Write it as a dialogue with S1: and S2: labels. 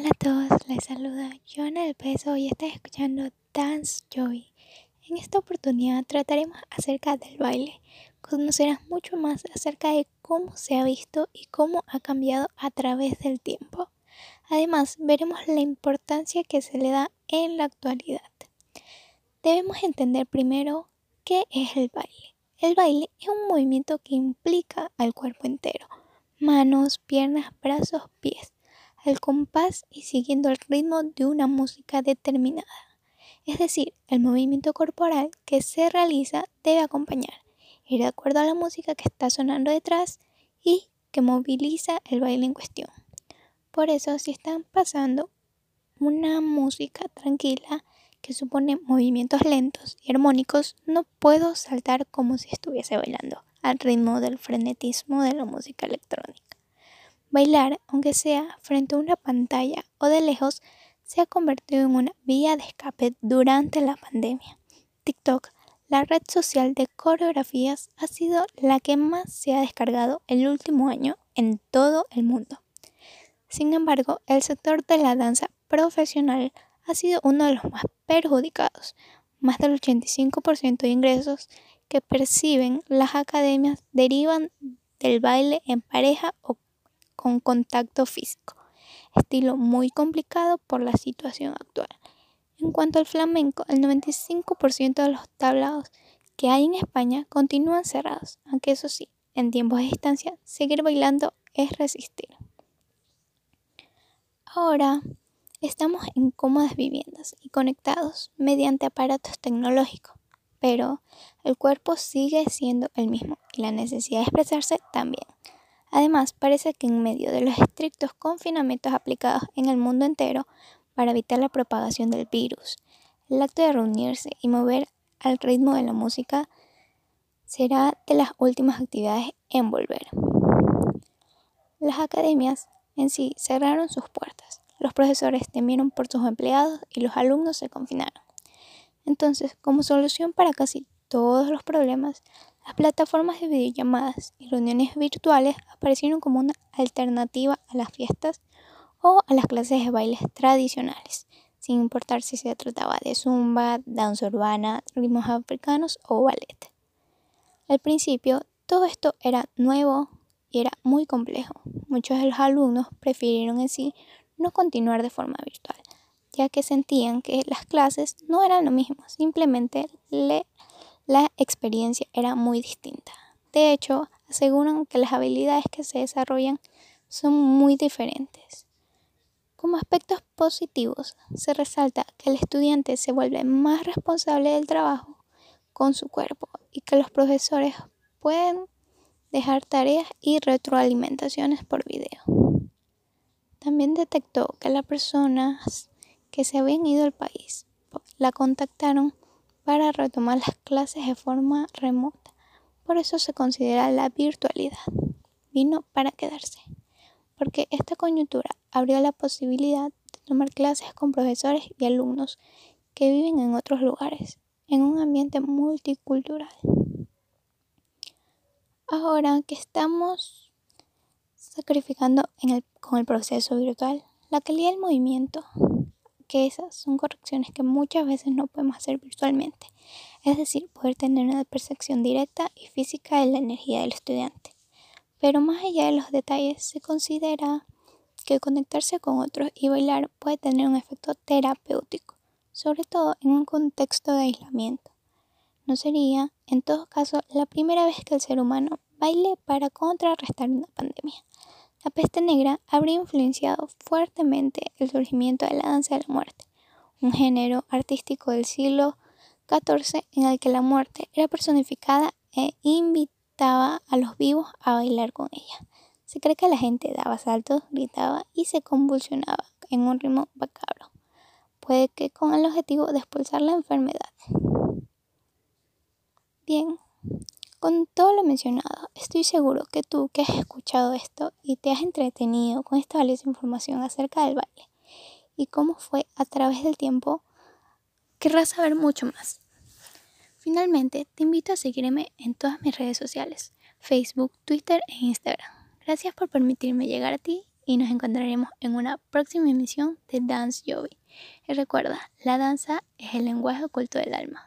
S1: Hola a todos, les saluda Joana del Peso y estás escuchando Dance Joy. En esta oportunidad trataremos acerca del baile. Conocerás mucho más acerca de cómo se ha visto y cómo ha cambiado a través del tiempo. Además, veremos la importancia que se le da en la actualidad. Debemos entender primero qué es el baile. El baile es un movimiento que implica al cuerpo entero, manos, piernas, brazos, pies al compás y siguiendo el ritmo de una música determinada. Es decir, el movimiento corporal que se realiza debe acompañar, ir de acuerdo a la música que está sonando detrás y que moviliza el baile en cuestión. Por eso, si están pasando una música tranquila que supone movimientos lentos y armónicos, no puedo saltar como si estuviese bailando al ritmo del frenetismo de la música electrónica. Bailar, aunque sea frente a una pantalla o de lejos, se ha convertido en una vía de escape durante la pandemia. TikTok, la red social de coreografías, ha sido la que más se ha descargado el último año en todo el mundo. Sin embargo, el sector de la danza profesional ha sido uno de los más perjudicados. Más del 85% de ingresos que perciben las academias derivan del baile en pareja o con contacto físico, estilo muy complicado por la situación actual. En cuanto al flamenco, el 95% de los tablados que hay en España continúan cerrados, aunque eso sí, en tiempos de distancia, seguir bailando es resistir. Ahora estamos en cómodas viviendas y conectados mediante aparatos tecnológicos, pero el cuerpo sigue siendo el mismo y la necesidad de expresarse también. Además, parece que en medio de los estrictos confinamientos aplicados en el mundo entero para evitar la propagación del virus, el acto de reunirse y mover al ritmo de la música será de las últimas actividades en volver. Las academias en sí cerraron sus puertas, los profesores temieron por sus empleados y los alumnos se confinaron. Entonces, como solución para casi todos los problemas, las plataformas de videollamadas y reuniones virtuales aparecieron como una alternativa a las fiestas o a las clases de bailes tradicionales, sin importar si se trataba de zumba, danza urbana, ritmos africanos o ballet. Al principio, todo esto era nuevo y era muy complejo. Muchos de los alumnos prefirieron en sí no continuar de forma virtual, ya que sentían que las clases no eran lo mismo, simplemente le la experiencia era muy distinta. De hecho, aseguran que las habilidades que se desarrollan son muy diferentes. Como aspectos positivos, se resalta que el estudiante se vuelve más responsable del trabajo con su cuerpo y que los profesores pueden dejar tareas y retroalimentaciones por video. También detectó que las personas que se habían ido al país la contactaron para retomar las clases de forma remota. Por eso se considera la virtualidad. Vino para quedarse. Porque esta coyuntura abrió la posibilidad de tomar clases con profesores y alumnos que viven en otros lugares, en un ambiente multicultural. Ahora que estamos sacrificando con el proceso virtual la calidad del movimiento, que esas son correcciones que muchas veces no podemos hacer virtualmente, es decir, poder tener una percepción directa y física de la energía del estudiante. Pero más allá de los detalles, se considera que conectarse con otros y bailar puede tener un efecto terapéutico, sobre todo en un contexto de aislamiento. No sería, en todo caso, la primera vez que el ser humano baile para contrarrestar una pandemia. La peste negra habría influenciado fuertemente el surgimiento de la danza de la muerte, un género artístico del siglo XIV en el que la muerte era personificada e invitaba a los vivos a bailar con ella. Se cree que la gente daba saltos, gritaba y se convulsionaba en un ritmo macabro, puede que con el objetivo de expulsar la enfermedad. Bien, con todo lo mencionado, estoy seguro que tú que has escuchado esto y te has entretenido con esta valiosa información acerca del baile y cómo fue a través del tiempo, querrás saber mucho más. Finalmente, te invito a seguirme en todas mis redes sociales, Facebook, Twitter e Instagram. Gracias por permitirme llegar a ti y nos encontraremos en una próxima emisión de Dance Jovi. Y recuerda, la danza es el lenguaje oculto del alma.